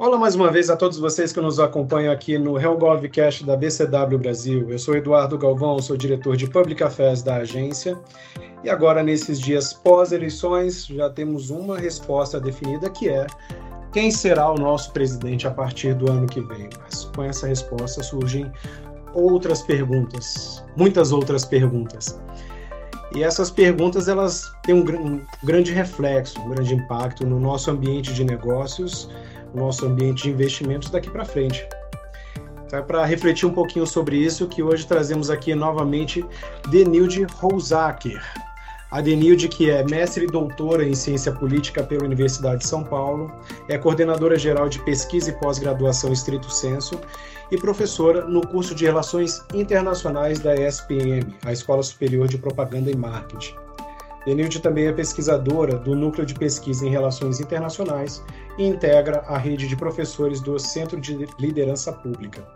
Olá mais uma vez a todos vocês que nos acompanham aqui no HellGovCast da BCW Brasil. Eu sou Eduardo Galvão, sou diretor de Public Affairs da agência. E agora, nesses dias pós-eleições, já temos uma resposta definida que é quem será o nosso presidente a partir do ano que vem. Mas com essa resposta surgem outras perguntas, muitas outras perguntas. E essas perguntas elas têm um, grande reflexo, um grande impacto no nosso ambiente de negócios nosso ambiente de investimentos daqui para frente. Então, é para refletir um pouquinho sobre isso que hoje trazemos aqui novamente Denilde Rousaker. A Denilde, que é mestre e doutora em ciência política pela Universidade de São Paulo, é coordenadora geral de pesquisa e pós-graduação estrito senso e professora no curso de Relações Internacionais da ESPM, a Escola Superior de Propaganda e Marketing. Denilde também é pesquisadora do Núcleo de Pesquisa em Relações Internacionais e integra a rede de professores do Centro de Liderança Pública.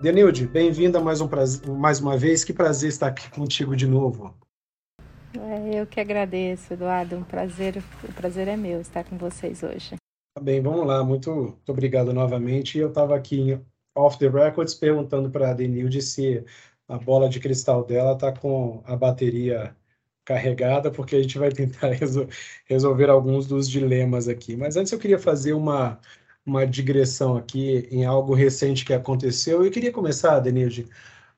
Denilde, bem-vinda mais, um mais uma vez. Que prazer estar aqui contigo de novo. É, eu que agradeço, Eduardo. Um prazer, o prazer é meu estar com vocês hoje. Tá bem, vamos lá. Muito, muito obrigado novamente. Eu estava aqui em off the records perguntando para a Denilde se a bola de cristal dela está com a bateria carregada, porque a gente vai tentar resol resolver alguns dos dilemas aqui. Mas antes eu queria fazer uma, uma digressão aqui em algo recente que aconteceu. Eu queria começar, Denilde,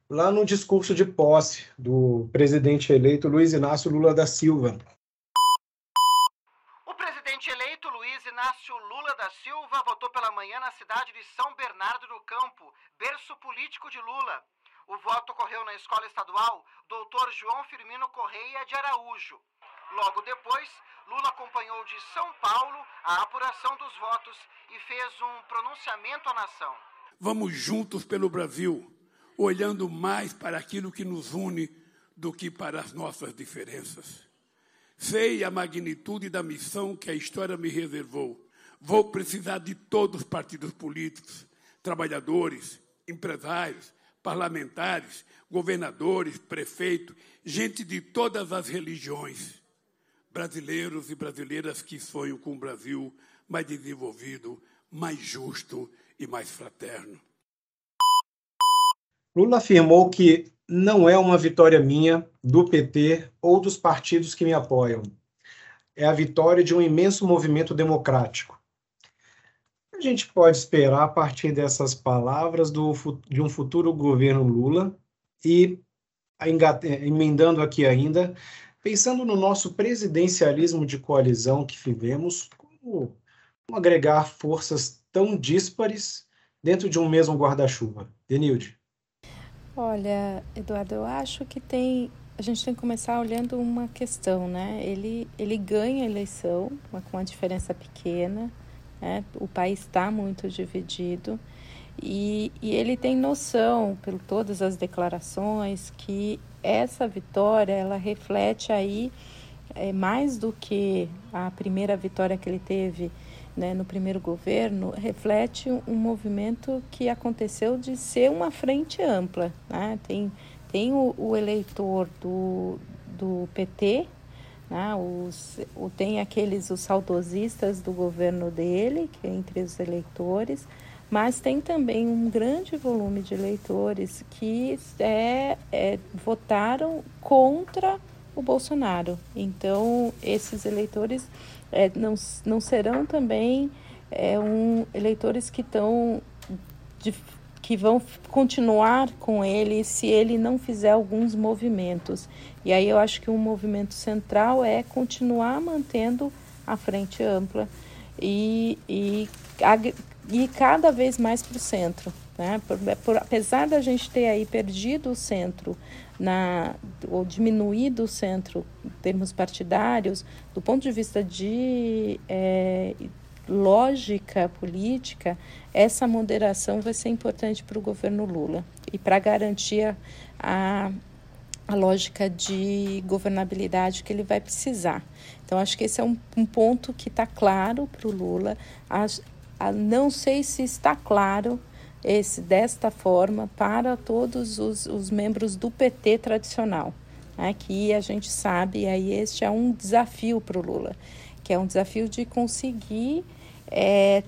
lá no discurso de posse do presidente eleito Luiz Inácio Lula da Silva. O presidente eleito Luiz Inácio Lula da Silva votou pela manhã na cidade de São Bernardo do Campo, berço político de Lula. O voto ocorreu na Escola Estadual Dr. João Firmino Correia de Araújo. Logo depois, Lula acompanhou de São Paulo a apuração dos votos e fez um pronunciamento à nação. Vamos juntos pelo Brasil, olhando mais para aquilo que nos une do que para as nossas diferenças. Sei a magnitude da missão que a história me reservou. Vou precisar de todos os partidos políticos, trabalhadores, empresários, parlamentares, governadores, prefeitos, gente de todas as religiões, brasileiros e brasileiras que sonham com um Brasil mais desenvolvido, mais justo e mais fraterno. Lula afirmou que não é uma vitória minha, do PT ou dos partidos que me apoiam. É a vitória de um imenso movimento democrático a gente pode esperar a partir dessas palavras do, de um futuro governo Lula e emendando aqui ainda, pensando no nosso presidencialismo de coalizão que vivemos, como, como agregar forças tão díspares dentro de um mesmo guarda-chuva? Denilde. Olha, Eduardo, eu acho que tem a gente tem que começar olhando uma questão, né? Ele, ele ganha a eleição com uma diferença pequena, né? O país está muito dividido e, e ele tem noção, por todas as declarações, que essa vitória ela reflete aí é, mais do que a primeira vitória que ele teve né, no primeiro governo, reflete um movimento que aconteceu de ser uma frente ampla. Né? Tem, tem o, o eleitor do, do PT, né? Os, o, tem aqueles os saudosistas do governo dele, que é entre os eleitores, mas tem também um grande volume de eleitores que é, é, votaram contra o Bolsonaro. Então, esses eleitores é, não, não serão também é, um, eleitores que estão que vão continuar com ele se ele não fizer alguns movimentos. E aí eu acho que um movimento central é continuar mantendo a frente ampla e, e, e cada vez mais para o centro. Né? Por, por, apesar da gente ter aí perdido o centro na, ou diminuído o centro em termos partidários, do ponto de vista de é, lógica política, essa moderação vai ser importante para o governo Lula e para garantir a, a lógica de governabilidade que ele vai precisar. Então, acho que esse é um, um ponto que está claro para o Lula. A, a, não sei se está claro esse desta forma para todos os, os membros do PT tradicional. Né, que a gente sabe, aí este é um desafio para o Lula, que é um desafio de conseguir é,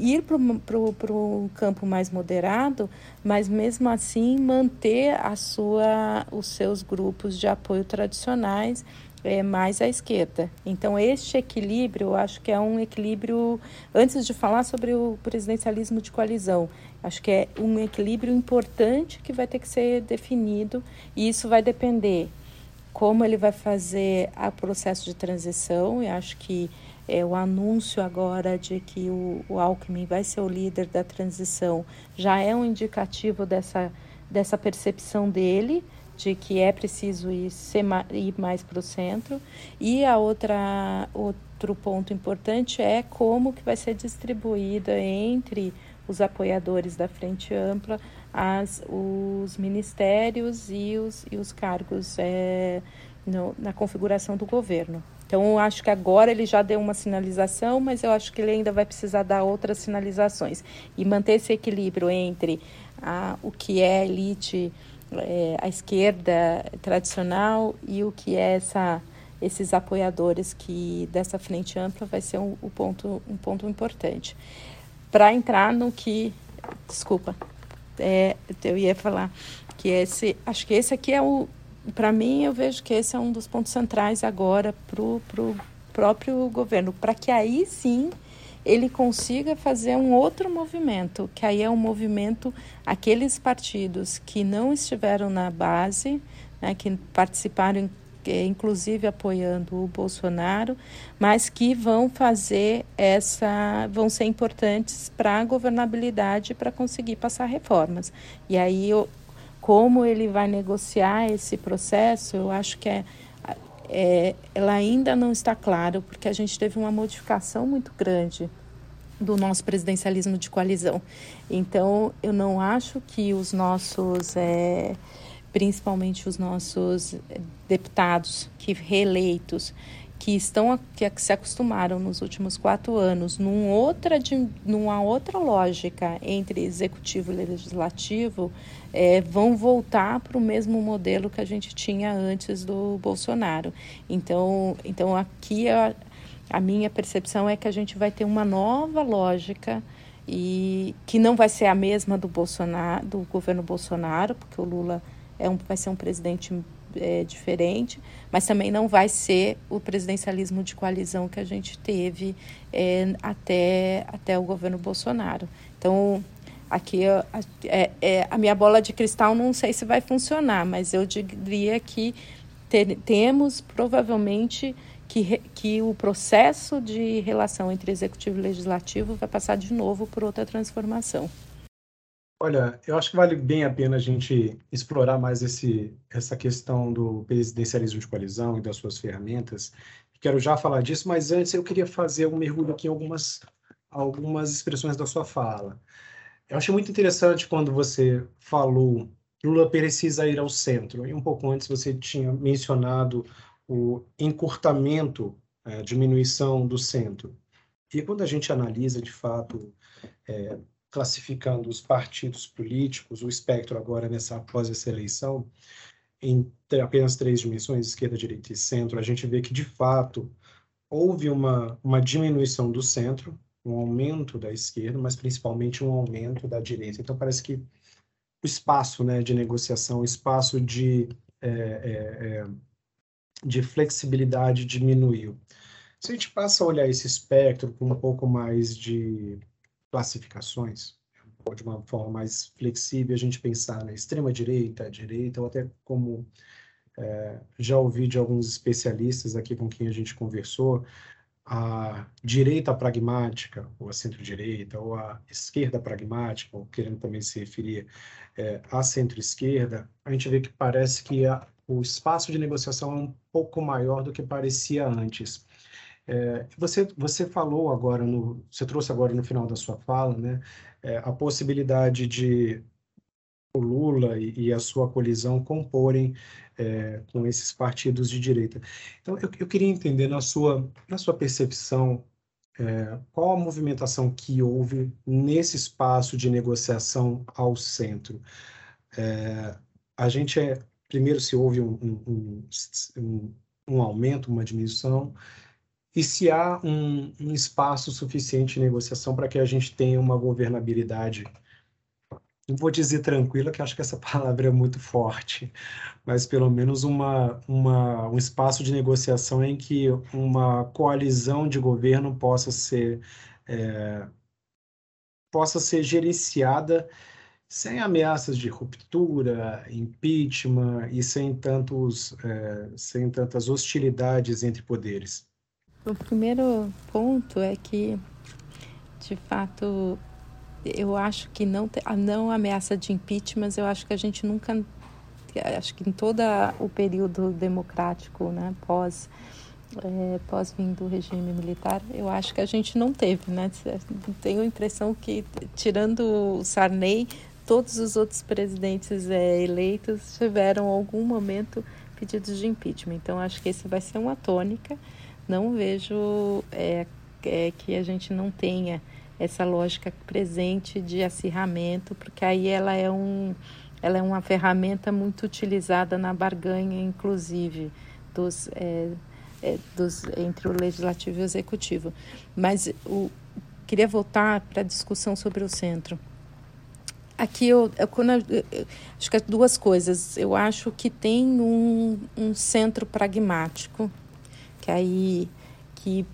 ir para o campo mais moderado, mas mesmo assim manter a sua, os seus grupos de apoio tradicionais é, mais à esquerda. Então, este equilíbrio, eu acho que é um equilíbrio, antes de falar sobre o presidencialismo de coalizão, acho que é um equilíbrio importante que vai ter que ser definido, e isso vai depender como ele vai fazer o processo de transição, e acho que é, o anúncio agora de que o, o Alckmin vai ser o líder da transição já é um indicativo dessa, dessa percepção dele, de que é preciso ir, ser, ir mais para o centro. E a outra, outro ponto importante é como que vai ser distribuída entre os apoiadores da Frente Ampla as, os ministérios e os, e os cargos é, no, na configuração do governo. Então, eu acho que agora ele já deu uma sinalização, mas eu acho que ele ainda vai precisar dar outras sinalizações. E manter esse equilíbrio entre a, o que é elite é, a esquerda tradicional e o que é essa, esses apoiadores que dessa frente ampla vai ser um, um ponto, um ponto importante. Para entrar no que, desculpa, é, eu ia falar que esse, acho que esse aqui é o, para mim eu vejo que esse é um dos pontos centrais agora para o próprio governo, para que aí sim ele consiga fazer um outro movimento, que aí é um movimento, aqueles partidos que não estiveram na base, né, que participaram, é, inclusive apoiando o Bolsonaro, mas que vão fazer essa, vão ser importantes para a governabilidade para conseguir passar reformas. E aí, eu, como ele vai negociar esse processo, eu acho que é é, ela ainda não está claro, porque a gente teve uma modificação muito grande do nosso presidencialismo de coalizão. Então, eu não acho que os nossos, é, principalmente os nossos deputados que reeleitos, que estão que se acostumaram nos últimos quatro anos num outra, numa outra lógica entre executivo e legislativo, é, vão voltar para o mesmo modelo que a gente tinha antes do Bolsonaro. Então, então aqui a, a minha percepção é que a gente vai ter uma nova lógica e que não vai ser a mesma do Bolsonaro, do governo Bolsonaro, porque o Lula é um, vai ser um presidente é, diferente, mas também não vai ser o presidencialismo de coalizão que a gente teve é, até, até o governo Bolsonaro. Então, aqui é, é, a minha bola de cristal não sei se vai funcionar, mas eu diria que ter, temos provavelmente que, que o processo de relação entre executivo e legislativo vai passar de novo por outra transformação. Olha, eu acho que vale bem a pena a gente explorar mais esse, essa questão do presidencialismo de coalizão e das suas ferramentas. Quero já falar disso, mas antes eu queria fazer um mergulho aqui em algumas, algumas expressões da sua fala. Eu achei muito interessante quando você falou Lula precisa ir ao centro. E um pouco antes você tinha mencionado o encurtamento, a é, diminuição do centro. E quando a gente analisa, de fato, é, classificando os partidos políticos, o espectro agora nessa após essa eleição, em apenas três dimensões, esquerda, direita e centro, a gente vê que, de fato, houve uma, uma diminuição do centro, um aumento da esquerda, mas principalmente um aumento da direita. Então, parece que o espaço né, de negociação, o espaço de, é, é, é de flexibilidade diminuiu. Se a gente passa a olhar esse espectro com um pouco mais de classificações, de uma forma mais flexível, a gente pensar na extrema direita, direita, ou até como é, já ouvi de alguns especialistas aqui com quem a gente conversou, a direita pragmática, ou a centro-direita, ou a esquerda pragmática, ou querendo também se referir é, à centro-esquerda, a gente vê que parece que a, o espaço de negociação é um pouco maior do que parecia antes. É, você, você falou agora, no, você trouxe agora no final da sua fala, né, é, a possibilidade de o Lula e, e a sua colisão comporem é, com esses partidos de direita. Então, eu, eu, queria entender na sua, na sua percepção é, qual a movimentação que houve nesse espaço de negociação ao centro. É, a gente é, primeiro se houve um, um, um, um aumento, uma diminuição, e se há um, um espaço suficiente de negociação para que a gente tenha uma governabilidade não vou dizer tranquila, que acho que essa palavra é muito forte, mas pelo menos uma, uma, um espaço de negociação em que uma coalizão de governo possa ser, é, possa ser gerenciada sem ameaças de ruptura, impeachment e sem, tantos, é, sem tantas hostilidades entre poderes. O primeiro ponto é que, de fato, eu acho que não a não ameaça de impeachment, eu acho que a gente nunca acho que em todo o período democrático, né, pós é, pós vindo do regime militar, eu acho que a gente não teve, né? Tenho a impressão que tirando o Sarney, todos os outros presidentes é, eleitos tiveram algum momento pedidos de impeachment. Então acho que esse vai ser uma tônica. Não vejo é, é, que a gente não tenha essa lógica presente de acirramento, porque aí ela é, um, ela é uma ferramenta muito utilizada na barganha, inclusive, dos, é, é, dos, entre o legislativo e o executivo. Mas o, queria voltar para a discussão sobre o centro. Aqui eu, eu, eu, eu, acho que é duas coisas. Eu acho que tem um, um centro pragmático, que aí que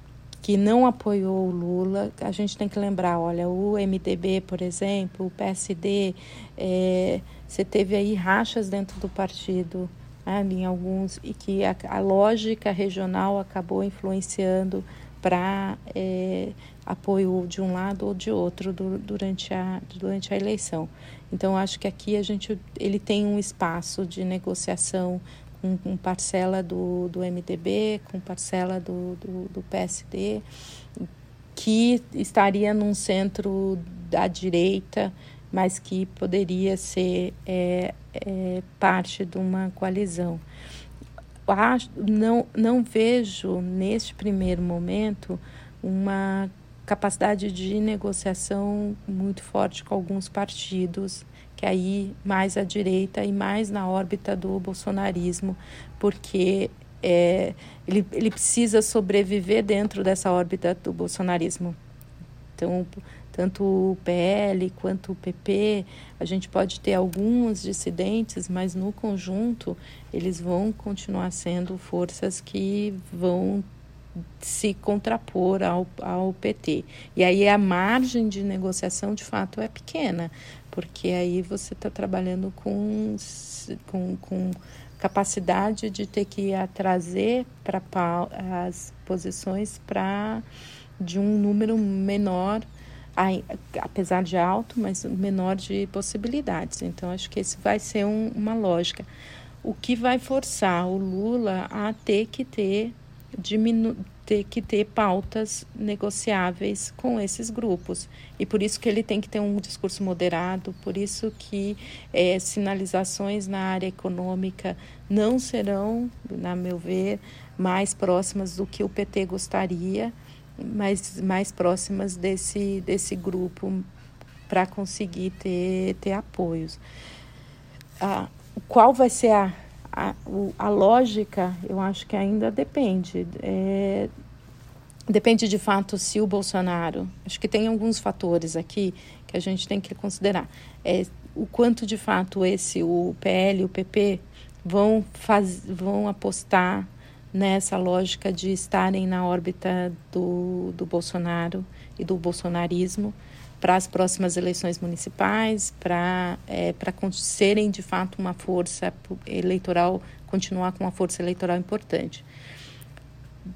que não apoiou o Lula, a gente tem que lembrar, olha, o MDB, por exemplo, o PSD, é, você teve aí rachas dentro do partido, né, em alguns, e que a, a lógica regional acabou influenciando para é, apoio de um lado ou de outro do, durante, a, durante a eleição. Então, acho que aqui a gente, ele tem um espaço de negociação com, com parcela do, do MDB, com parcela do, do, do PSD, que estaria num centro da direita, mas que poderia ser é, é, parte de uma coalizão. Não, não vejo, neste primeiro momento, uma capacidade de negociação muito forte com alguns partidos que aí mais à direita e mais na órbita do bolsonarismo, porque é, ele, ele precisa sobreviver dentro dessa órbita do bolsonarismo. Então, tanto o PL quanto o PP, a gente pode ter alguns dissidentes, mas no conjunto eles vão continuar sendo forças que vão se contrapor ao, ao PT. E aí a margem de negociação de fato é pequena, porque aí você está trabalhando com, com, com capacidade de ter que trazer para as posições para de um número menor, apesar de alto, mas menor de possibilidades. Então, acho que esse vai ser um, uma lógica. O que vai forçar o Lula a ter que ter diminu ter que ter pautas negociáveis com esses grupos. E por isso que ele tem que ter um discurso moderado, por isso que é, sinalizações na área econômica não serão, na meu ver, mais próximas do que o PT gostaria, mas mais próximas desse, desse grupo para conseguir ter, ter apoios. Ah, qual vai ser a a, a lógica, eu acho que ainda depende. É, depende de fato se o Bolsonaro. Acho que tem alguns fatores aqui que a gente tem que considerar. É, o quanto de fato esse, o PL o PP, vão, faz, vão apostar nessa lógica de estarem na órbita do, do Bolsonaro e do bolsonarismo para as próximas eleições municipais, para é, serem de fato uma força eleitoral, continuar com uma força eleitoral importante.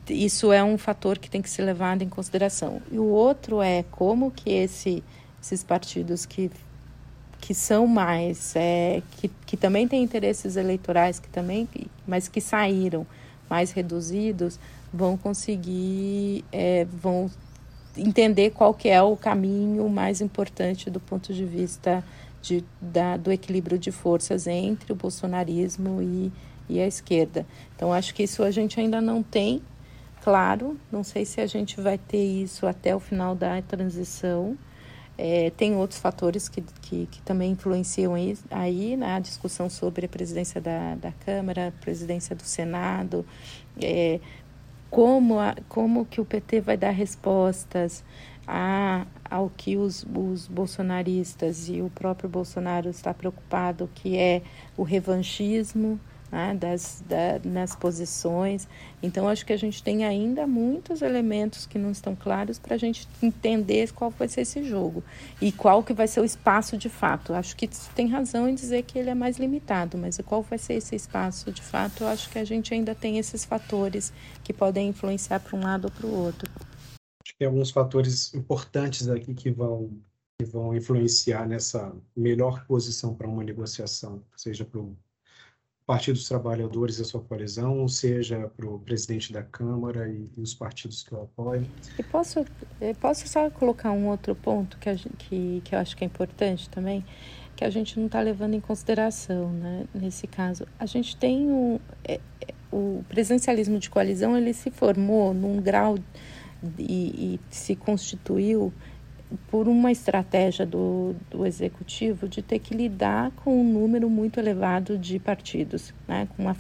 Isso é um fator que tem que ser levado em consideração. E o outro é como que esse, esses partidos que que são mais é, que, que também têm interesses eleitorais que também mas que saíram mais reduzidos vão conseguir é, vão entender qual que é o caminho mais importante do ponto de vista de, da, do equilíbrio de forças entre o bolsonarismo e, e a esquerda. Então, acho que isso a gente ainda não tem claro. Não sei se a gente vai ter isso até o final da transição. É, tem outros fatores que, que, que, também influenciam aí, na né? discussão sobre a presidência da, da Câmara, presidência do Senado, é, como, a, como que o PT vai dar respostas a, ao que os, os bolsonaristas e o próprio Bolsonaro está preocupado, que é o revanchismo, né, das, da, nas posições. Então, acho que a gente tem ainda muitos elementos que não estão claros para a gente entender qual vai ser esse jogo e qual que vai ser o espaço de fato. Acho que tem razão em dizer que ele é mais limitado, mas qual vai ser esse espaço de fato? Acho que a gente ainda tem esses fatores que podem influenciar para um lado ou para o outro. Acho que tem alguns fatores importantes aqui que vão que vão influenciar nessa melhor posição para uma negociação, seja para o Partido dos Trabalhadores e a sua coalizão, seja para o presidente da Câmara e, e, os partidos que o apoiam. E posso, posso só colocar um outro ponto que, que, que eu acho que é importante também, que a gente não está levando em consideração, né, nesse caso. A gente tem um, é, o presidencialismo de coalizão, ele se formou num grau e, e se constituiu por uma estratégia do, do executivo de ter que lidar com um número muito elevado de partidos, né? com, uma,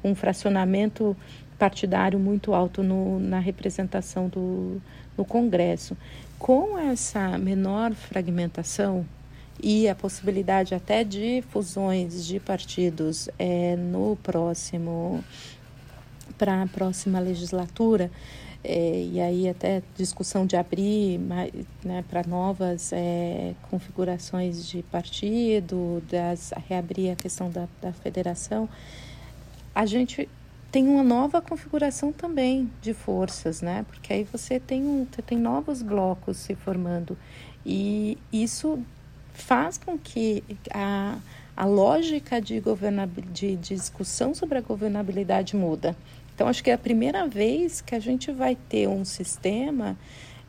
com um fracionamento partidário muito alto no, na representação do, no Congresso. Com essa menor fragmentação e a possibilidade até de fusões de partidos é, no próximo para a próxima legislatura, é, e aí até discussão de abrir né, para novas é, configurações de partido, das, reabrir a questão da, da federação, a gente tem uma nova configuração também de forças, né? Porque aí você tem, um, você tem novos blocos se formando e isso faz com que a, a lógica de, de discussão sobre a governabilidade muda. Então, acho que é a primeira vez que a gente vai ter um sistema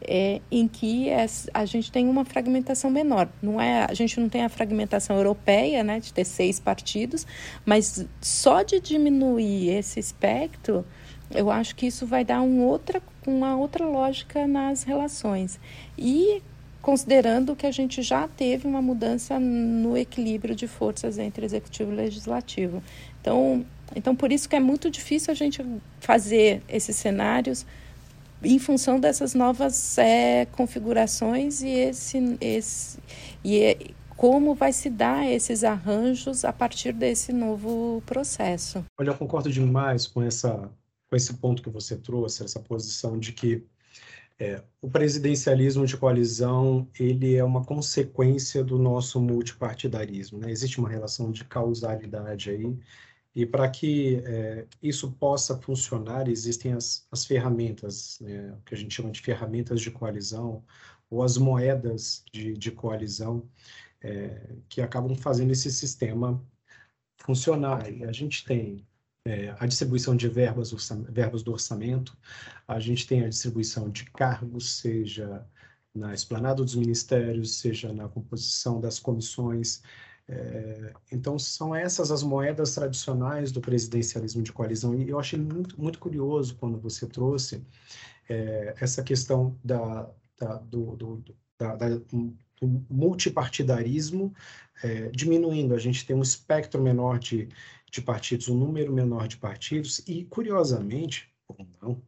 é, em que a gente tem uma fragmentação menor. Não é, a gente não tem a fragmentação europeia, né, de ter seis partidos, mas só de diminuir esse espectro, eu acho que isso vai dar um outra, uma outra lógica nas relações. E considerando que a gente já teve uma mudança no equilíbrio de forças entre executivo e legislativo. Então, então, por isso que é muito difícil a gente fazer esses cenários em função dessas novas é, configurações e esse, esse e é, como vai se dar esses arranjos a partir desse novo processo. Olha, eu concordo demais com essa com esse ponto que você trouxe, essa posição de que é, o presidencialismo de coalizão ele é uma consequência do nosso multipartidarismo. Né? Existe uma relação de causalidade aí e para que é, isso possa funcionar, existem as, as ferramentas, né, que a gente chama de ferramentas de coalizão, ou as moedas de, de coalizão, é, que acabam fazendo esse sistema funcionar. E a gente tem é, a distribuição de verbas, verbas do orçamento, a gente tem a distribuição de cargos, seja na esplanada dos ministérios, seja na composição das comissões, é, então, são essas as moedas tradicionais do presidencialismo de coalizão. E eu achei muito, muito curioso quando você trouxe é, essa questão da, da do, do, da, da, do multipartidarismo é, diminuindo. A gente tem um espectro menor de, de partidos, um número menor de partidos, e, curiosamente, ou não,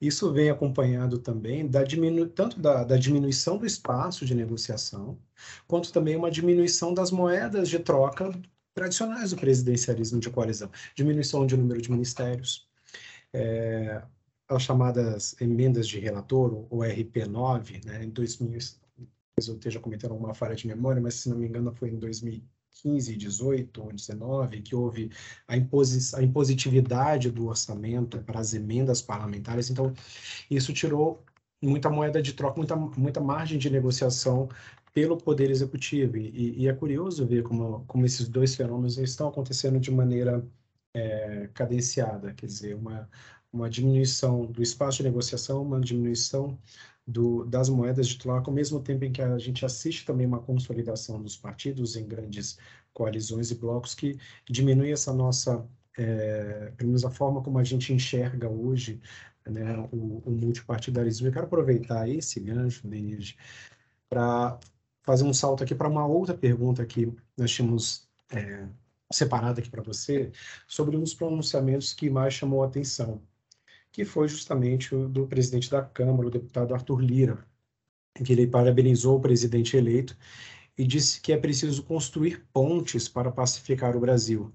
isso vem acompanhado também da diminu... tanto da, da, diminuição do espaço de negociação, quanto também uma diminuição das moedas de troca tradicionais do presidencialismo de coalizão. Diminuição de número de ministérios, é, as chamadas emendas de relator, ou RP9, né, em 2000, eu esteja cometendo alguma falha de memória, mas se não me engano foi em 2000 15, 18 ou 19, que houve a, imposi a impositividade do orçamento para as emendas parlamentares. Então, isso tirou muita moeda de troca, muita, muita margem de negociação pelo Poder Executivo. E, e é curioso ver como, como esses dois fenômenos estão acontecendo de maneira é, cadenciada, quer dizer, uma, uma diminuição do espaço de negociação, uma diminuição do, das moedas de troca, ao mesmo tempo em que a gente assiste também uma consolidação dos partidos em grandes coalizões e blocos que diminui essa nossa, é, pelo menos a forma como a gente enxerga hoje né, o, o multipartidarismo. Eu quero aproveitar esse gancho, Denise, para fazer um salto aqui para uma outra pergunta que nós tínhamos é, separado aqui para você, sobre um dos pronunciamentos que mais chamou a atenção que foi justamente o do presidente da Câmara, o deputado Arthur Lira, que ele parabenizou o presidente eleito e disse que é preciso construir pontes para pacificar o Brasil,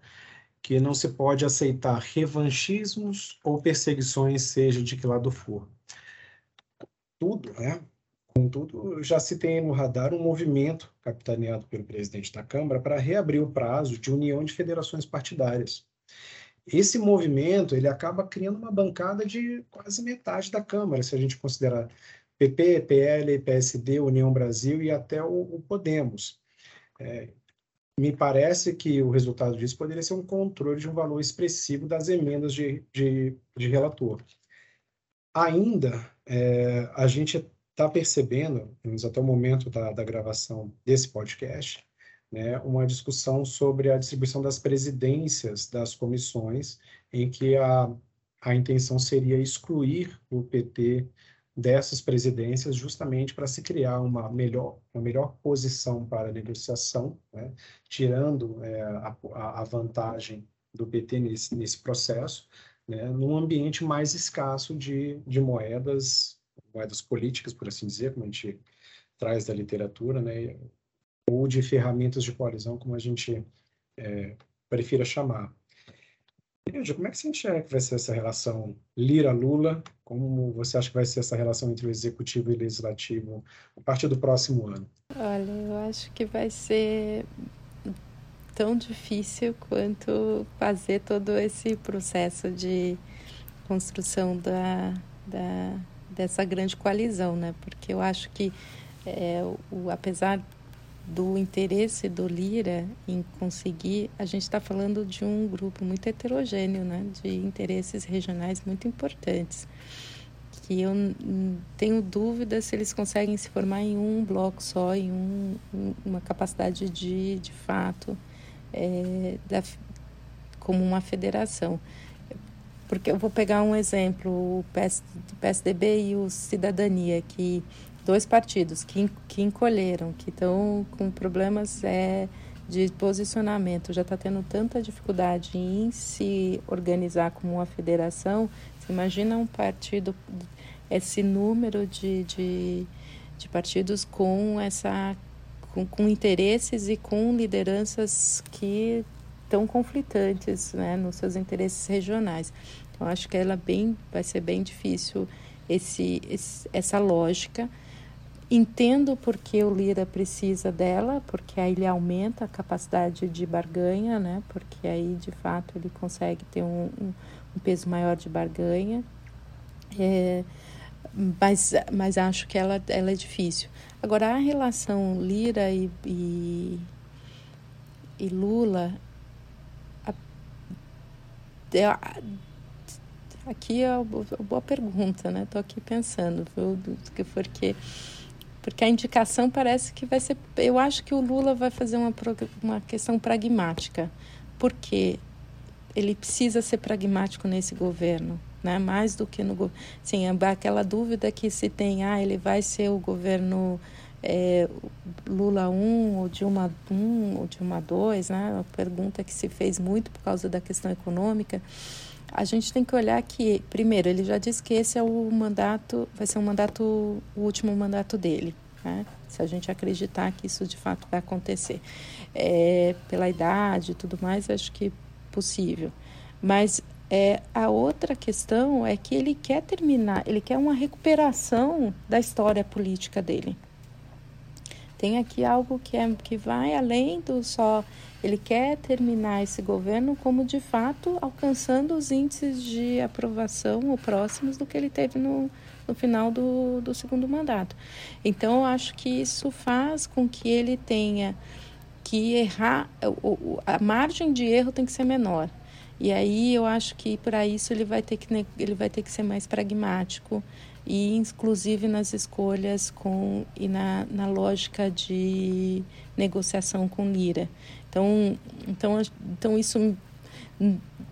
que não se pode aceitar revanchismos ou perseguições, seja de que lado for. Tudo, né? Contudo, já se tem no radar um movimento capitaneado pelo presidente da Câmara para reabrir o prazo de união de federações partidárias. Esse movimento ele acaba criando uma bancada de quase metade da Câmara, se a gente considerar PP, PL, PSD, União Brasil e até o, o Podemos. É, me parece que o resultado disso poderia ser um controle de um valor expressivo das emendas de, de, de relator. Ainda, é, a gente está percebendo, até o momento da, da gravação desse podcast, né, uma discussão sobre a distribuição das presidências das comissões, em que a, a intenção seria excluir o PT dessas presidências justamente para se criar uma melhor, uma melhor posição para a negociação, né? tirando é, a, a, vantagem do PT nesse, nesse processo, né? num ambiente mais escasso de, de moedas, moedas políticas, por assim dizer, como a gente traz da literatura, né? Ou de ferramentas de coalizão, como a gente é, prefira chamar. Lídia, como é que você enxerga que vai ser essa relação Lira-Lula? Como você acha que vai ser essa relação entre o executivo e o legislativo a partir do próximo ano? Olha, eu acho que vai ser tão difícil quanto fazer todo esse processo de construção da, da, dessa grande coalizão, né? Porque eu acho que, é, o, apesar do interesse do Lira em conseguir, a gente está falando de um grupo muito heterogêneo, né, de interesses regionais muito importantes, que eu tenho dúvida se eles conseguem se formar em um bloco só, em um, uma capacidade de, de fato, é, da, como uma federação. Porque eu vou pegar um exemplo, o PS, PSDB e o Cidadania, que dois partidos que, que encolheram, que estão com problemas é, de posicionamento, já está tendo tanta dificuldade em se organizar como uma federação, você imagina um partido, esse número de, de, de partidos com essa com, com interesses e com lideranças que estão conflitantes né, nos seus interesses regionais. Então, acho que ela bem, vai ser bem difícil esse, esse essa lógica. Entendo porque o Lira precisa dela, porque aí ele aumenta a capacidade de barganha, né? Porque aí, de fato, ele consegue ter um, um, um peso maior de barganha. É, mas, mas acho que ela, ela é difícil. Agora, a relação Lira e, e, e Lula, a, a, aqui é uma boa pergunta, né? Estou aqui pensando? Porque porque a indicação parece que vai ser. Eu acho que o Lula vai fazer uma, uma questão pragmática, porque ele precisa ser pragmático nesse governo, né? mais do que no. Sim, aquela dúvida que se tem, ah, ele vai ser o governo. É, Lula 1 ou Dilma 1 ou Dilma 2, né? Uma pergunta que se fez muito por causa da questão econômica. A gente tem que olhar que, primeiro, ele já disse que esse é o mandato, vai ser um mandato, o último mandato dele, né? Se a gente acreditar que isso de fato vai acontecer. É, pela idade e tudo mais, acho que possível. Mas é, a outra questão é que ele quer terminar, ele quer uma recuperação da história política dele. Tem aqui algo que, é, que vai além do só ele quer terminar esse governo como de fato alcançando os índices de aprovação ou próximos do que ele teve no, no final do, do segundo mandato. Então, eu acho que isso faz com que ele tenha que errar, a margem de erro tem que ser menor. E aí eu acho que para isso ele vai ter que ele vai ter que ser mais pragmático e inclusive nas escolhas com e na, na lógica de negociação com Lira. Então, então, então isso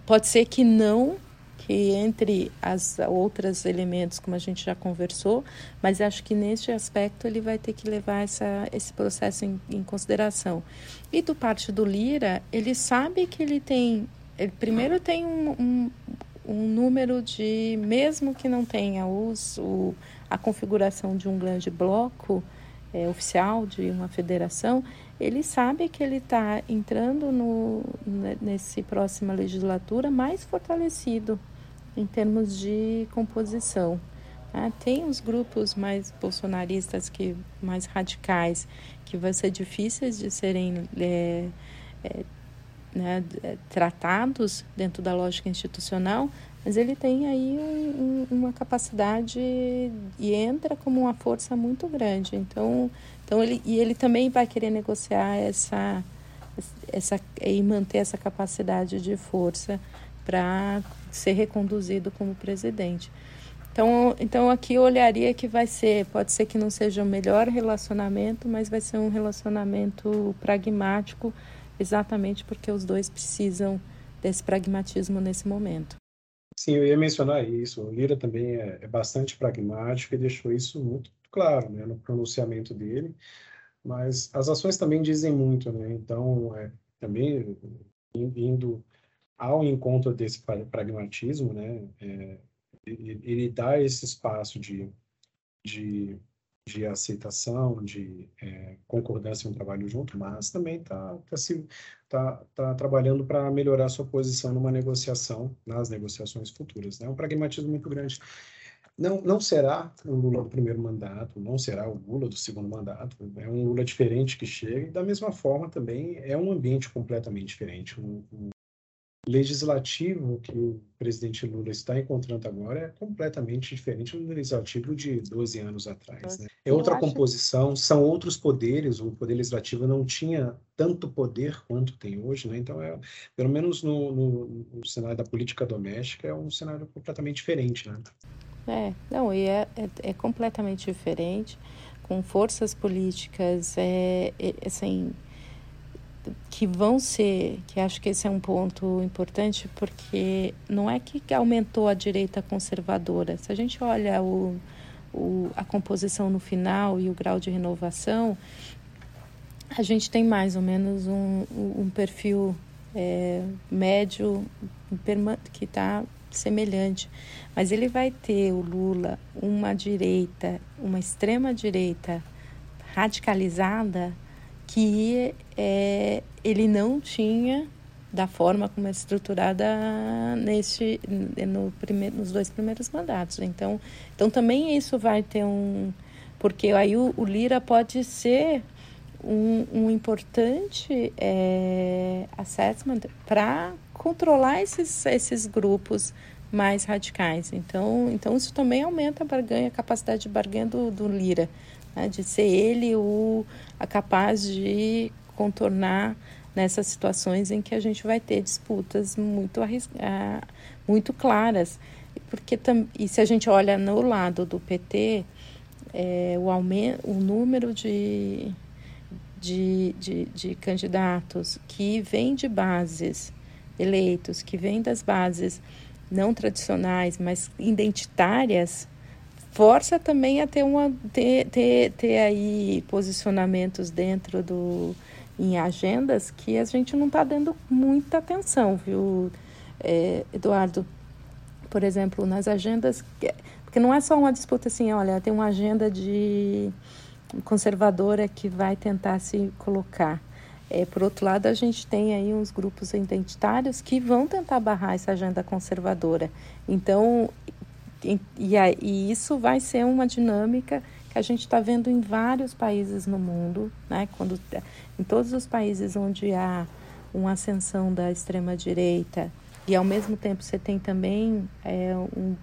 pode ser que não, que entre as outros elementos, como a gente já conversou, mas acho que neste aspecto ele vai ter que levar essa, esse processo em, em consideração. E do parte do Lira, ele sabe que ele tem, ele primeiro tem um, um um número de, mesmo que não tenha o, a configuração de um grande bloco é, oficial de uma federação, ele sabe que ele está entrando no, nesse próxima legislatura mais fortalecido em termos de composição. Tá? Tem os grupos mais bolsonaristas, que mais radicais, que vão ser difíceis de serem é, é, né, tratados dentro da lógica institucional, mas ele tem aí um, um, uma capacidade e entra como uma força muito grande. Então, então ele, e ele também vai querer negociar essa, essa e manter essa capacidade de força para ser reconduzido como presidente. Então, então aqui eu olharia que vai ser, pode ser que não seja o melhor relacionamento, mas vai ser um relacionamento pragmático, exatamente porque os dois precisam desse pragmatismo nesse momento. Sim, eu ia mencionar isso. O Lira também é, é bastante pragmático e deixou isso muito claro né, no pronunciamento dele. Mas as ações também dizem muito, né? Então, é, também indo ao encontro desse pragmatismo, né, é, ele, dá esse espaço de, de, de aceitação, de é, concordância em um trabalho junto, mas também está tá tá, tá trabalhando para melhorar sua posição numa negociação, nas negociações futuras. É né? um pragmatismo muito grande. Não, não será o Lula do primeiro mandato, não será o Lula do segundo mandato, é um Lula diferente que chega, e da mesma forma também é um ambiente completamente diferente, um, um legislativo que o presidente Lula está encontrando agora é completamente diferente do legislativo de 12 anos atrás. Né? É outra composição, são outros poderes, o poder legislativo não tinha tanto poder quanto tem hoje, né? então, é, pelo menos no, no, no cenário da política doméstica, é um cenário completamente diferente. Né? É, não, e é, é, é completamente diferente, com forças políticas, é, é assim, que vão ser, que acho que esse é um ponto importante, porque não é que aumentou a direita conservadora. Se a gente olha o, o, a composição no final e o grau de renovação, a gente tem mais ou menos um, um perfil é, médio que está semelhante. Mas ele vai ter, o Lula, uma direita, uma extrema direita radicalizada que é, ele não tinha da forma como é estruturada neste no primeiro, nos dois primeiros mandatos. Então, então também isso vai ter um porque aí o, o Lira pode ser um, um importante é, assessment para controlar esses, esses grupos mais radicais. Então, então isso também aumenta a barganha, a capacidade de barganha do, do Lira né, de ser ele o a capaz de contornar nessas situações em que a gente vai ter disputas muito ah, muito claras porque e se a gente olha no lado do PT é, o aumento o número de de, de, de candidatos que vêm de bases eleitos que vêm das bases não tradicionais mas identitárias força também a ter uma ter, ter, ter aí posicionamentos dentro do em agendas que a gente não está dando muita atenção, viu, é, Eduardo? Por exemplo, nas agendas, porque não é só uma disputa assim, olha, tem uma agenda de conservadora que vai tentar se colocar. É, por outro lado, a gente tem aí uns grupos identitários que vão tentar barrar essa agenda conservadora. Então, e, e, e isso vai ser uma dinâmica que a gente está vendo em vários países no mundo, né? Quando, em todos os países onde há uma ascensão da extrema-direita e, ao mesmo tempo, você tem também é, um,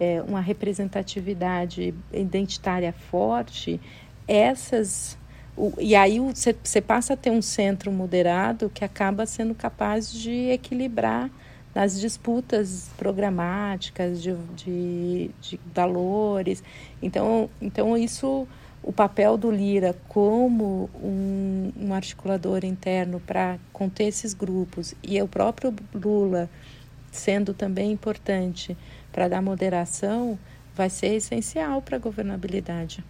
é, uma representatividade identitária forte, essas... O, e aí você passa a ter um centro moderado que acaba sendo capaz de equilibrar nas disputas programáticas de, de, de valores. Então, então, isso, o papel do Lira como um, um articulador interno para conter esses grupos e o próprio Lula sendo também importante para dar moderação, vai ser essencial para a governabilidade.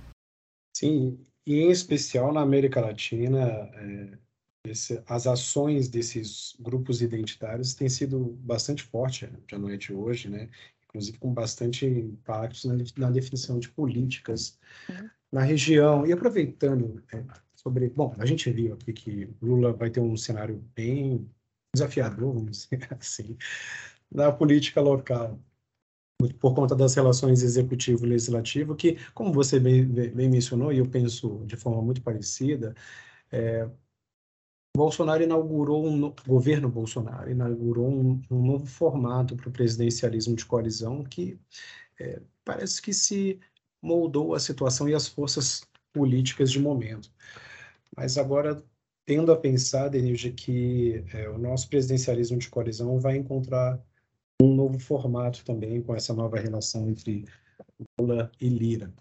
Sim, e em especial na América Latina, é, esse, as ações desses grupos identitários têm sido bastante forte já não é de hoje, né? Inclusive com bastante impactos na, na definição de políticas uhum. na região. E aproveitando é, sobre, bom, a gente viu aqui que Lula vai ter um cenário bem desafiador, vamos dizer assim, na política local por conta das relações executivo-legislativo, que, como você bem, bem, mencionou, e eu penso de forma muito parecida, é, Bolsonaro inaugurou um governo Bolsonaro inaugurou um, um novo formato para o presidencialismo de coalizão que é, parece que se moldou a situação e as forças políticas de momento. Mas agora tendo a pensar, Denilde, que é, o nosso presidencialismo de coalizão vai encontrar um novo formato também com essa nova relação entre Lula e Lira.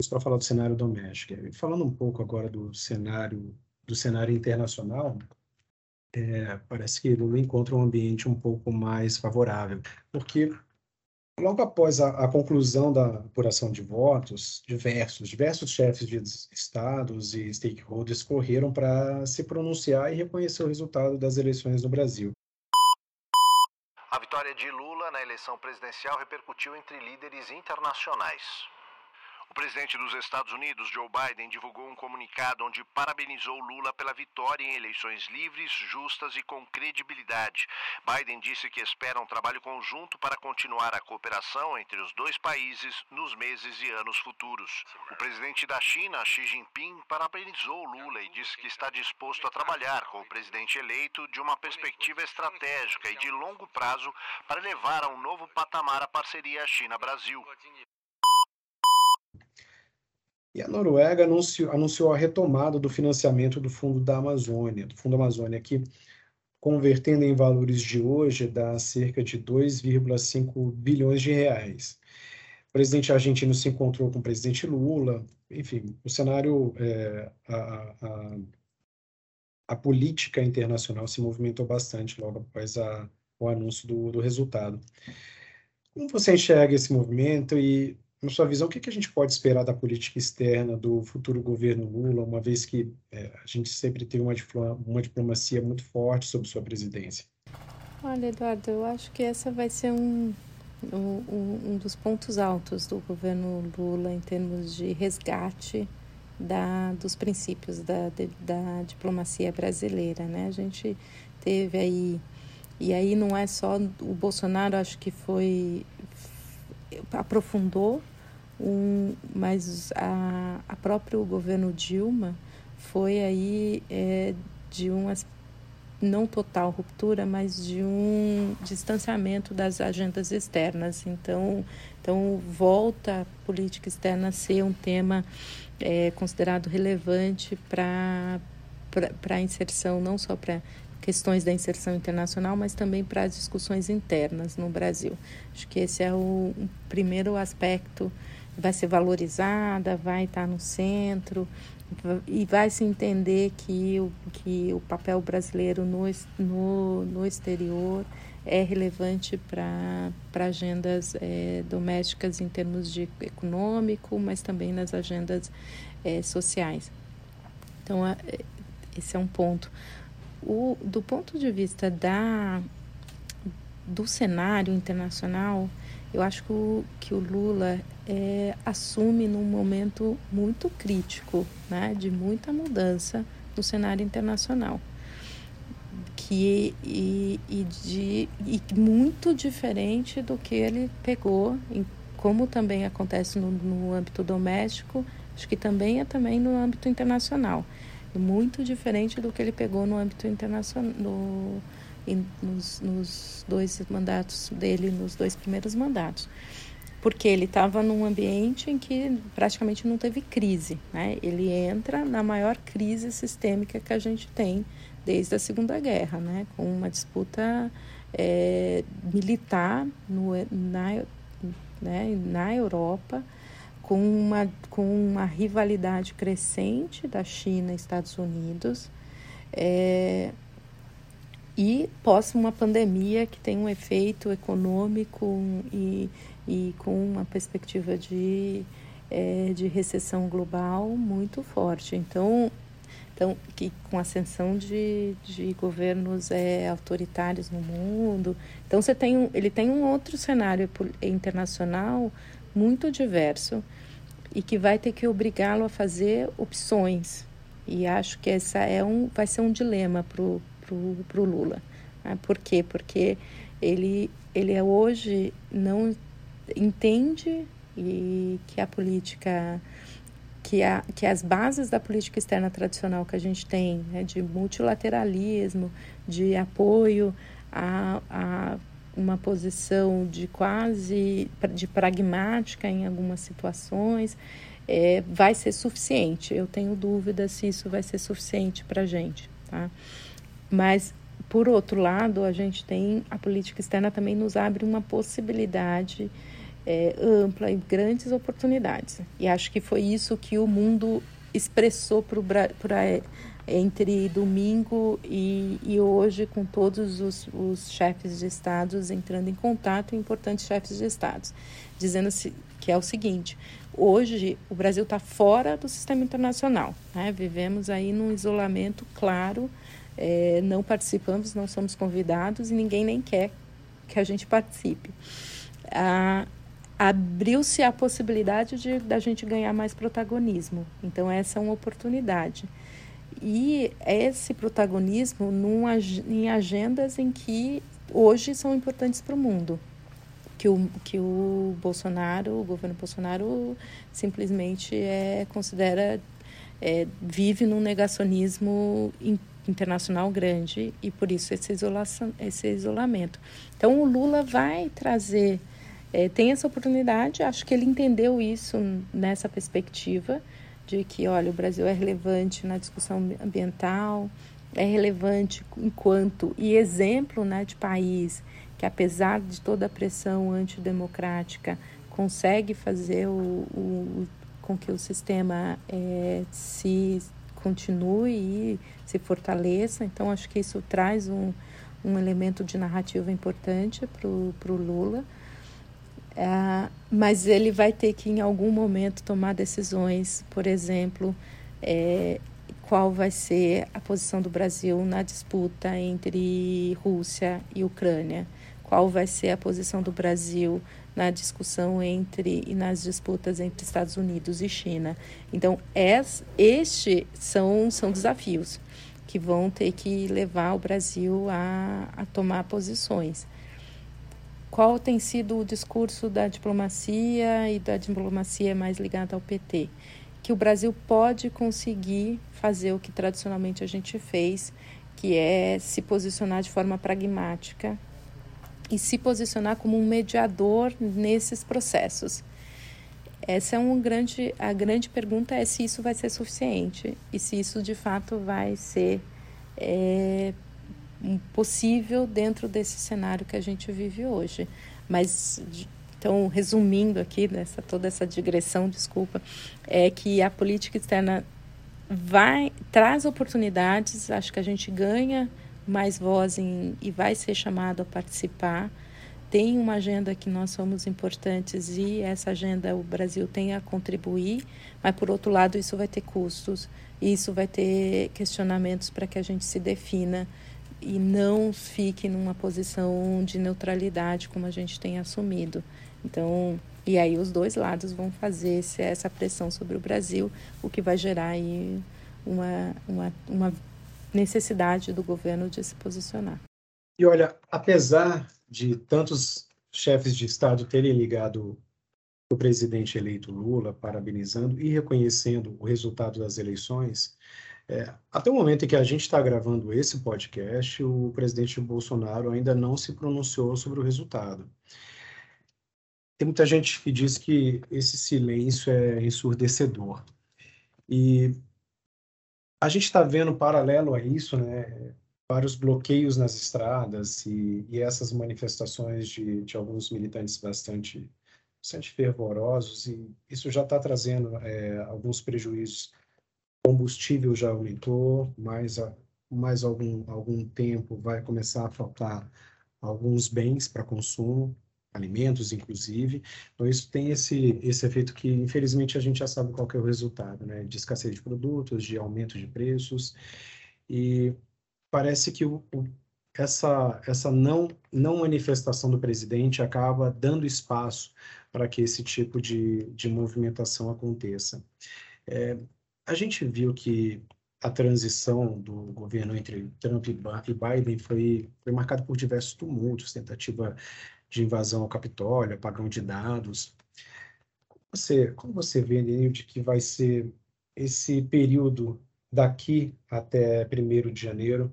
Isso para falar do cenário doméstico. Falando um pouco agora do cenário do cenário internacional, é, parece que Lula encontra um ambiente um pouco mais favorável, porque logo após a, a, conclusão da apuração de votos, diversos, diversos chefes de estados e stakeholders correram para se pronunciar e reconhecer o resultado das eleições no Brasil. De Lula na eleição presidencial repercutiu entre líderes internacionais. O presidente dos Estados Unidos, Joe Biden, divulgou um comunicado onde parabenizou Lula pela vitória em eleições livres, justas e com credibilidade. Biden disse que espera um trabalho conjunto para continuar a cooperação entre os dois países nos meses e anos futuros. O presidente da China, Xi Jinping, parabenizou Lula e disse que está disposto a trabalhar com o presidente eleito de uma perspectiva estratégica e de longo prazo para levar a um novo patamar a parceria China-Brasil. E a Noruega anunciou, anunciou a retomada do financiamento do Fundo da Amazônia, do Fundo Amazônia, que, convertendo em valores de hoje, dá cerca de 2,5 bilhões de reais. O presidente argentino se encontrou com o presidente Lula, enfim, o cenário, é, a, a, a, política internacional se movimentou bastante logo após a, o anúncio do, do resultado. Como você enxerga esse movimento e na sua visão, o que, que a gente pode esperar da política externa do futuro governo Lula, uma vez que é, a gente sempre tem uma, uma diplomacia muito forte sobre sua presidência? Olha, Eduardo, eu acho que essa vai ser um, um, um dos pontos altos do governo Lula em termos de resgate da, dos princípios da, de, da diplomacia brasileira, né? A gente teve aí e aí não é só o Bolsonaro, acho que foi aprofundou um, mas a, a próprio governo Dilma foi aí é, de uma não total ruptura, mas de um distanciamento das agendas externas. Então, então volta a política externa a ser um tema é, considerado relevante para para a inserção, não só para questões da inserção internacional, mas também para as discussões internas no Brasil. Acho que esse é o, primeiro aspecto vai ser valorizada, vai estar no centro e vai se entender que o, que o papel brasileiro no, no, no exterior é relevante para agendas é, domésticas em termos de econômico, mas também nas agendas é, sociais. Então, a, esse é um ponto. O, do ponto de vista da, do cenário internacional, eu acho que o, que o Lula é, assume num momento muito crítico, né, de muita mudança no cenário internacional. Que, e, e, de, e muito diferente do que ele pegou, em, como também acontece no, no âmbito doméstico, acho que também é também no âmbito internacional. Muito diferente do que ele pegou no âmbito internacional, no, nos, nos dois mandatos dele, nos dois primeiros mandatos porque ele estava num ambiente em que praticamente não teve crise. Né? Ele entra na maior crise sistêmica que a gente tem desde a Segunda Guerra, né? com uma disputa é, militar no, na, né, na Europa, com uma, com uma rivalidade crescente da China e Estados Unidos. É, e pós uma pandemia que tem um efeito econômico e, e com uma perspectiva de, é, de recessão global muito forte. Então, Então, que com ascensão de, de governos é, autoritários no mundo. Então, você tem ele tem um outro cenário internacional muito diverso e que vai ter que obrigá-lo a fazer opções. E acho que essa é um, vai ser um dilema para o pro, pro Lula. Né? Por quê? Porque ele, ele é hoje não entende e que a política que, a, que as bases da política externa tradicional que a gente tem, né, de multilateralismo, de apoio a, a uma posição de quase de pragmática em algumas situações, é, vai ser suficiente. Eu tenho dúvida se isso vai ser suficiente para a gente. Tá? Mas, por outro lado, a gente tem a política externa também nos abre uma possibilidade é, ampla e grandes oportunidades. E acho que foi isso que o mundo expressou para entre domingo e, e, hoje, com todos os, os, chefes de estados entrando em contato, importantes chefes de estados, dizendo que é o seguinte: hoje o Brasil está fora do sistema internacional, né? vivemos aí num isolamento claro, é, não participamos, não somos convidados e ninguém nem quer que a gente participe. Ah, abriu-se a possibilidade de da gente ganhar mais protagonismo. Então essa é uma oportunidade. E esse protagonismo num, em agendas em que hoje são importantes para o mundo. Que o, que o Bolsonaro, o governo Bolsonaro, simplesmente é, considera, é, vive num negacionismo internacional grande e por isso esse, isolação, esse isolamento. Então o Lula vai trazer é, tem essa oportunidade. Acho que ele entendeu isso nessa perspectiva de que, olha, o Brasil é relevante na discussão ambiental, é relevante enquanto e exemplo né, de país que, apesar de toda a pressão antidemocrática, consegue fazer o, o com que o sistema é, se continue e se fortaleça. Então, acho que isso traz um, um elemento de narrativa importante para o Lula. É, mas ele vai ter que, em algum momento, tomar decisões, por exemplo, é, qual vai ser a posição do Brasil na disputa entre Rússia e Ucrânia, qual vai ser a posição do Brasil na discussão entre e nas disputas entre Estados Unidos e China. Então, es, este são, são desafios que vão ter que levar o Brasil a, a tomar posições qual tem sido o discurso da diplomacia e da diplomacia mais ligada ao PT? Que o Brasil pode conseguir fazer o que tradicionalmente a gente fez, que é se posicionar de forma pragmática e se posicionar como um mediador nesses processos. Essa é um grande, a grande pergunta é se isso vai ser suficiente e se isso de fato vai ser é, possível dentro desse cenário que a gente vive hoje. Mas então, resumindo aqui nessa toda essa digressão, desculpa, é que a política externa vai traz oportunidades, acho que a gente ganha mais voz em, e vai ser chamado a participar. Tem uma agenda que nós somos importantes e essa agenda o Brasil tem a contribuir, mas por outro lado isso vai ter custos, isso vai ter questionamentos para que a gente se defina e não fique numa posição de neutralidade como a gente tem assumido. Então, e aí os dois lados vão fazer essa pressão sobre o Brasil, o que vai gerar aí uma, uma, uma necessidade do governo de se posicionar. E olha, apesar de tantos chefes de Estado terem ligado o presidente eleito Lula, parabenizando e reconhecendo o resultado das eleições, é, até o momento em que a gente está gravando esse podcast, o presidente Bolsonaro ainda não se pronunciou sobre o resultado. Tem muita gente que diz que esse silêncio é ensurdecedor. E a gente está vendo paralelo a isso, né, vários bloqueios nas estradas e, e essas manifestações de, de, alguns militantes bastante, bastante fervorosos, e isso já está trazendo é, alguns prejuízos combustível já aumentou, mais, mais algum, algum tempo vai começar a faltar alguns bens para consumo. alimentos, inclusive. Então, isso tem esse, esse efeito que, infelizmente, a gente já sabe qual é o resultado, né? De escassez de produtos, de aumento de preços. E parece que o, o, essa, essa não, não manifestação do presidente acaba dando espaço para que esse tipo de, de movimentação aconteça. É, a gente viu que a transição do governo entre Trump e Biden foi, foi marcada por diversos tumultos, tentativa de invasão ao Capitólio, apagão de dados. Você, como você vê, de que vai ser esse período daqui até 1 de janeiro?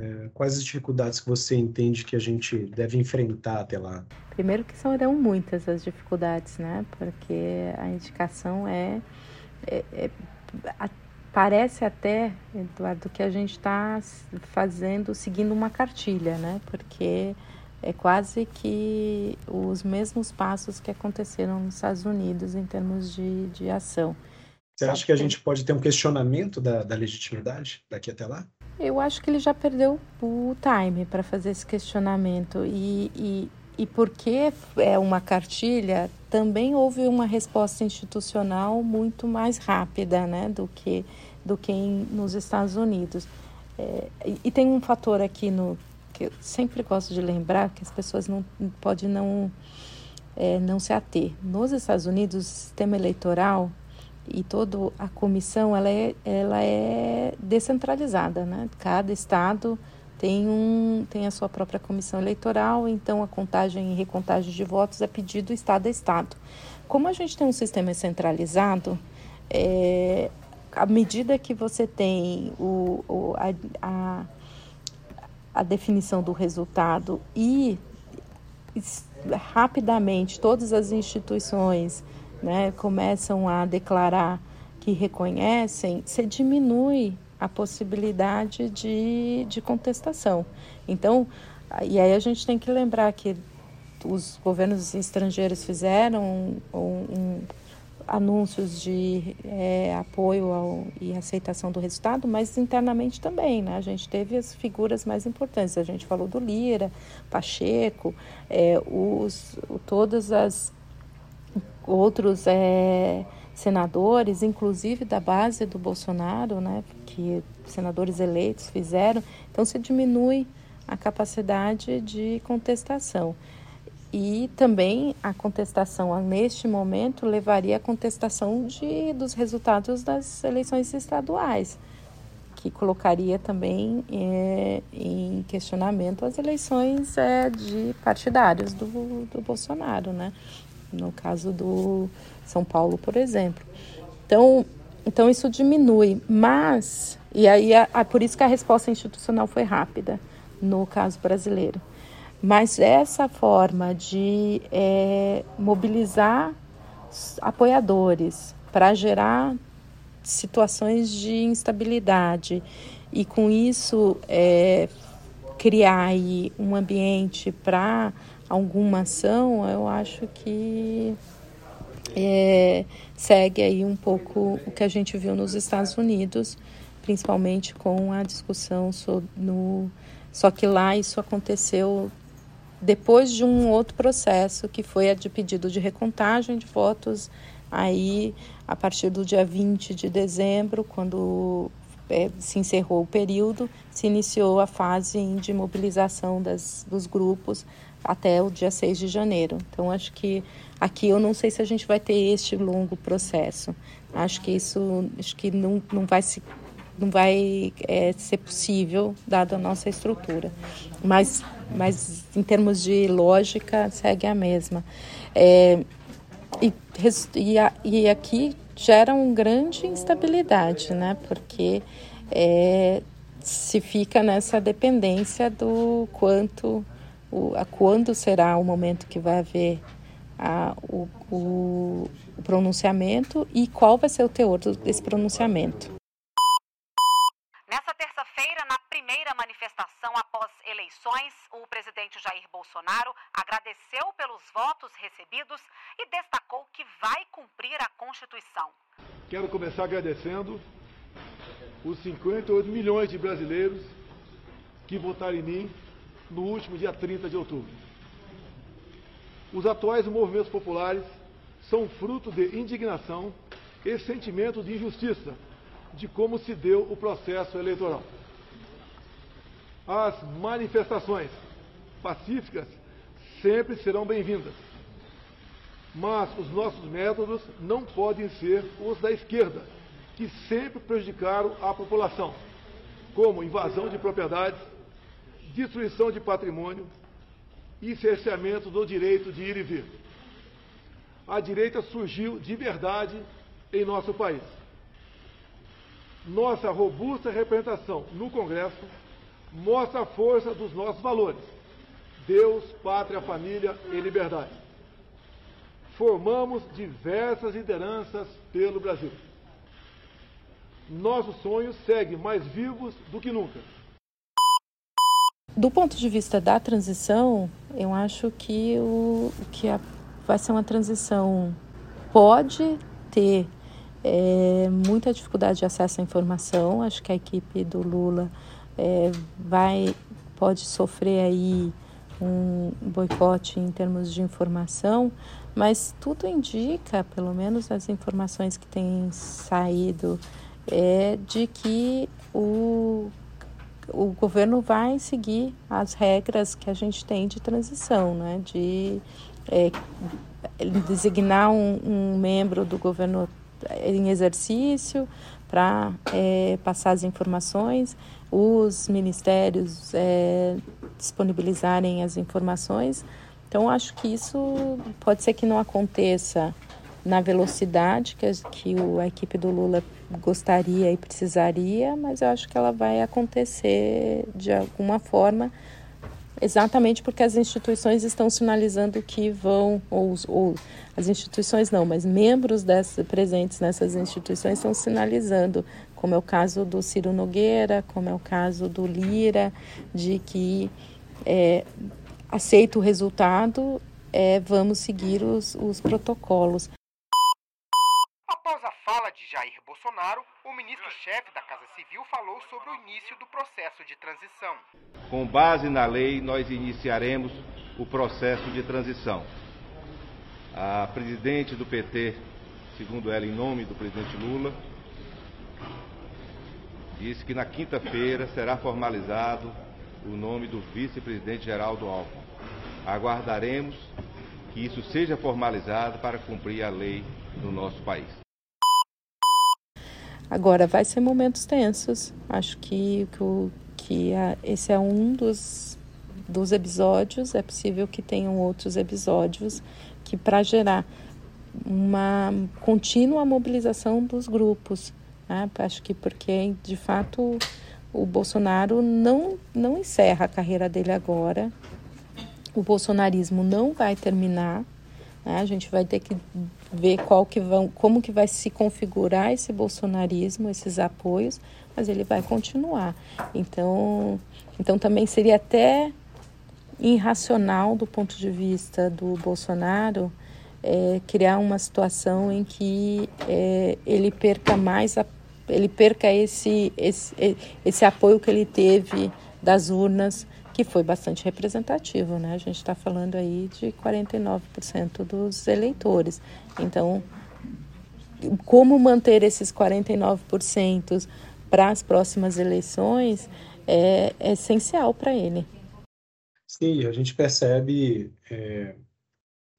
É, quais as dificuldades que você entende que a gente deve enfrentar até lá? Primeiro que serão muitas as dificuldades, né? Porque a indicação é, é, é parece até, Eduardo, que a gente está fazendo, seguindo uma cartilha, né? Porque é quase que os mesmos passos que aconteceram nos Estados Unidos em termos de, de ação. Você acha que a gente pode ter um questionamento da, da legitimidade daqui até lá? Eu acho que ele já perdeu o time para fazer esse questionamento. E, e, e porque é uma cartilha, também houve uma resposta institucional muito mais rápida né, do que, do que nos Estados Unidos. É, e tem um fator aqui no, que eu sempre gosto de lembrar que as pessoas não podem não é, não se ater. Nos Estados Unidos, o sistema eleitoral e toda a comissão ela é, ela é descentralizada, né? Cada estado tem um tem a sua própria comissão eleitoral, então a contagem e recontagem de votos é pedido estado a estado. Como a gente tem um sistema centralizado, é, à medida que você tem o, o a, a a definição do resultado e rapidamente todas as instituições né, começam a declarar que reconhecem, você diminui a possibilidade de, de contestação. Então, e aí a gente tem que lembrar que os governos estrangeiros fizeram um, um, anúncios de é, apoio ao, e aceitação do resultado, mas internamente também, né? A gente teve as figuras mais importantes. A gente falou do Lira, Pacheco, é, os, todas as outros é, senadores, inclusive da base do Bolsonaro, né? Que senadores eleitos fizeram. Então se diminui a capacidade de contestação. E também a contestação neste momento levaria à contestação de, dos resultados das eleições estaduais, que colocaria também é, em questionamento as eleições é, de partidários do, do Bolsonaro, né? No caso do São Paulo, por exemplo. Então, então isso diminui, mas e aí a, a, por isso que a resposta institucional foi rápida no caso brasileiro. Mas essa forma de é, mobilizar apoiadores para gerar situações de instabilidade e com isso é, criar um ambiente para alguma ação, eu acho que é, segue aí um pouco o que a gente viu nos Estados Unidos, principalmente com a discussão no só que lá isso aconteceu depois de um outro processo que foi a de pedido de recontagem de votos, aí a partir do dia 20 de dezembro, quando é, se encerrou o período, se iniciou a fase de mobilização das, dos grupos até o dia 6 de janeiro. Então, acho que aqui eu não sei se a gente vai ter este longo processo. Acho que isso acho que não, não vai se não vai é, ser possível dada a nossa estrutura. Mas, mas em termos de lógica segue a mesma. É, e, e, e, aqui gera uma grande instabilidade, né? Porque é, se fica nessa dependência do quanto, o, a quando será o momento que vai haver a, o, o, o pronunciamento e qual vai ser o teor desse pronunciamento. manifestação após eleições, o presidente Jair Bolsonaro agradeceu pelos votos recebidos e destacou que vai cumprir a Constituição. Quero começar agradecendo os 58 milhões de brasileiros que votaram em mim no último dia 30 de outubro. Os atuais movimentos populares são fruto de indignação e sentimento de injustiça de como se deu o processo eleitoral. As manifestações pacíficas sempre serão bem-vindas, mas os nossos métodos não podem ser os da esquerda, que sempre prejudicaram a população, como invasão de propriedades, destruição de patrimônio e cerceamento do direito de ir e vir. A direita surgiu de verdade em nosso país. Nossa robusta representação no Congresso mostra a força dos nossos valores: Deus, pátria, família e liberdade. Formamos diversas lideranças pelo Brasil. Nossos sonhos seguem mais vivos do que nunca. Do ponto de vista da transição, eu acho que, o, que a, vai ser uma transição. Pode ter é, muita dificuldade de acesso à informação. Acho que a equipe do Lula é, vai pode sofrer aí um boicote em termos de informação, mas tudo indica, pelo menos as informações que têm saído, é de que o o governo vai seguir as regras que a gente tem de transição, né? de é, designar um, um, membro do governo em exercício para é, passar as informações, os ministérios é, disponibilizarem as informações. Então, acho que isso pode ser que não aconteça na velocidade que, que a equipe do Lula gostaria e precisaria, mas eu acho que ela vai acontecer de alguma forma, exatamente porque as instituições estão sinalizando que vão, ou, ou as instituições não, mas membros dessas, presentes nessas instituições estão sinalizando, como é o caso do Ciro Nogueira, como é o caso do Lira, de que é, aceita o resultado, é, vamos seguir os, os protocolos fala de Jair Bolsonaro, o ministro-chefe da Casa Civil falou sobre o início do processo de transição. Com base na lei, nós iniciaremos o processo de transição. A presidente do PT, segundo ela, em nome do presidente Lula, disse que na quinta-feira será formalizado o nome do vice-presidente Geraldo Alckmin. Aguardaremos que isso seja formalizado para cumprir a lei no nosso país. Agora, vai ser momentos tensos. Acho que, que, que a, esse é um dos, dos episódios. É possível que tenham outros episódios que, para gerar uma contínua mobilização dos grupos. Né? Acho que porque, de fato, o Bolsonaro não, não encerra a carreira dele agora. O bolsonarismo não vai terminar. Né? A gente vai ter que ver qual que vão, como que vai se configurar esse bolsonarismo, esses apoios, mas ele vai continuar. Então, então também seria até irracional do ponto de vista do Bolsonaro é, criar uma situação em que é, ele perca mais a, ele perca esse, esse, esse apoio que ele teve das urnas que foi bastante representativo, né? A gente está falando aí de 49% dos eleitores. Então, como manter esses 49% para as próximas eleições é, é essencial para ele. Sim, a gente percebe é,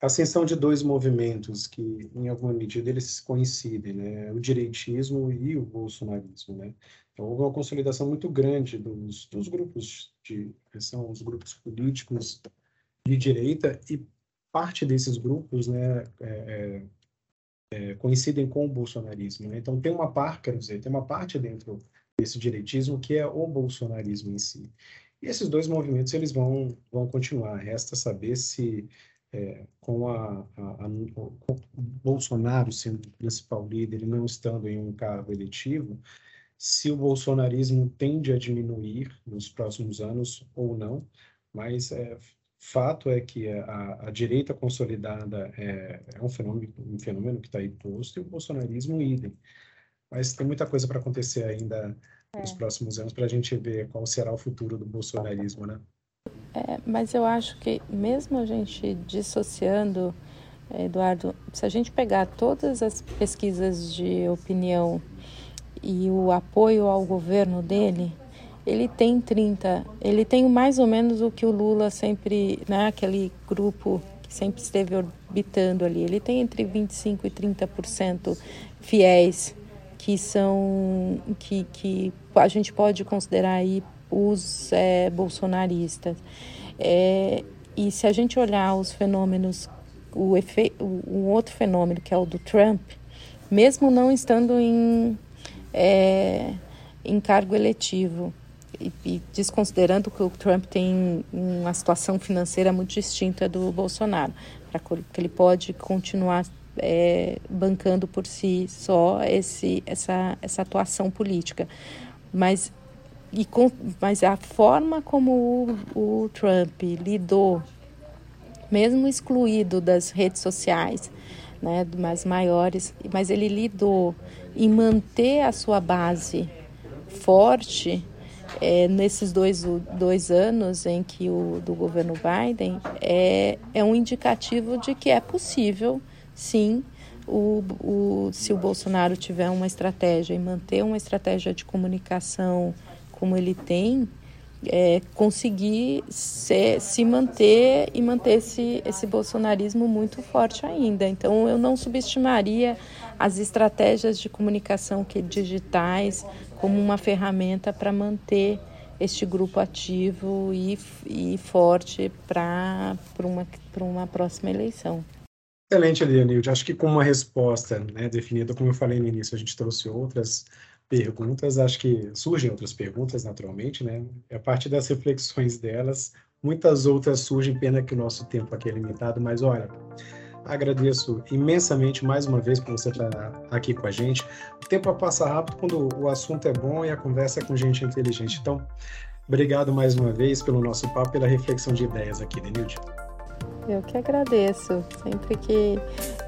a ascensão de dois movimentos que, em alguma medida, eles coincidem, né? O direitismo e o bolsonarismo, né? Então, houve uma consolidação muito grande dos, dos grupos de são os grupos políticos de direita e parte desses grupos, né, é, é, é, coincidem com o bolsonarismo. Né? Então tem uma parte, quero dizer, tem uma parte dentro desse direitismo que é o bolsonarismo em si. E esses dois movimentos eles vão vão continuar. Resta saber se é, com, a, a, a, com Bolsonaro sendo o principal líder e não estando em um cargo eletivo, se o bolsonarismo tende a diminuir nos próximos anos ou não, mas é, fato é que a, a direita consolidada é, é, um fenômeno, um fenômeno que está aí posto e o bolsonarismo idem. Mas tem muita coisa para acontecer ainda é. nos próximos anos para a gente ver qual será o futuro do bolsonarismo, né? É, mas eu acho que mesmo a gente dissociando, Eduardo, se a gente pegar todas as pesquisas de opinião e o apoio ao governo dele, ele tem 30, ele tem mais ou menos o que o Lula sempre, né, aquele grupo que sempre esteve orbitando ali, ele tem entre 25 e 30% fiéis que são que, que a gente pode considerar aí os é, bolsonaristas. É, e se a gente olhar os fenômenos, o, efe, o, outro fenômeno que é o do Trump, mesmo não estando em, é, em cargo eletivo, e, e, desconsiderando que o Trump tem uma situação financeira muito distinta do Bolsonaro, para que ele pode continuar é, bancando por si só esse, essa, essa atuação política. Mas, e com, mas a forma como o, o Trump lidou, mesmo excluído das redes sociais, né, mais maiores, mas ele lidou em manter a sua base forte é, nesses dois, dois anos em que o do governo Biden é, é um indicativo de que é possível, sim, o, o, se o Bolsonaro tiver uma estratégia e manter uma estratégia de comunicação como ele tem, é, conseguir se, se manter e manter esse, esse bolsonarismo muito forte ainda. Então, eu não subestimaria as estratégias de comunicação que digitais como uma ferramenta para manter este grupo ativo e, e forte para uma, uma próxima eleição. Excelente, Leonilde. Acho que com uma resposta né, definida, como eu falei no início, a gente trouxe outras perguntas, acho que surgem outras perguntas, naturalmente, né? A partir das reflexões delas, muitas outras surgem, pena que o nosso tempo aqui é limitado, mas olha, agradeço imensamente mais uma vez por você estar aqui com a gente. O tempo passa rápido quando o assunto é bom e a conversa é com gente inteligente. Então, obrigado mais uma vez pelo nosso papo, pela reflexão de ideias aqui, Denilde. Eu que agradeço. Sempre que,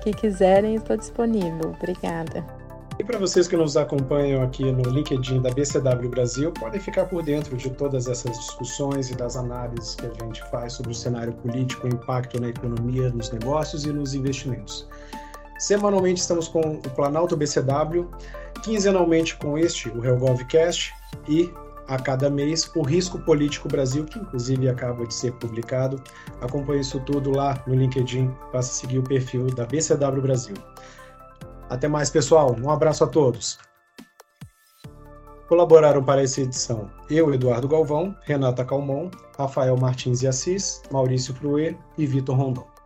que quiserem, estou disponível. Obrigada. E para vocês que nos acompanham aqui no LinkedIn da BCW Brasil, podem ficar por dentro de todas essas discussões e das análises que a gente faz sobre o cenário político, o impacto na economia, nos negócios e nos investimentos. Semanalmente estamos com o Planalto BCW, quinzenalmente com este, o HellGovCast, e a cada mês o Risco Político Brasil, que inclusive acaba de ser publicado. Acompanhe isso tudo lá no LinkedIn, basta seguir o perfil da BCW Brasil. Até mais, pessoal. Um abraço a todos. Colaboraram para essa edição eu, Eduardo Galvão, Renata Calmon, Rafael Martins e Assis, Maurício Fruê e Vitor Rondon.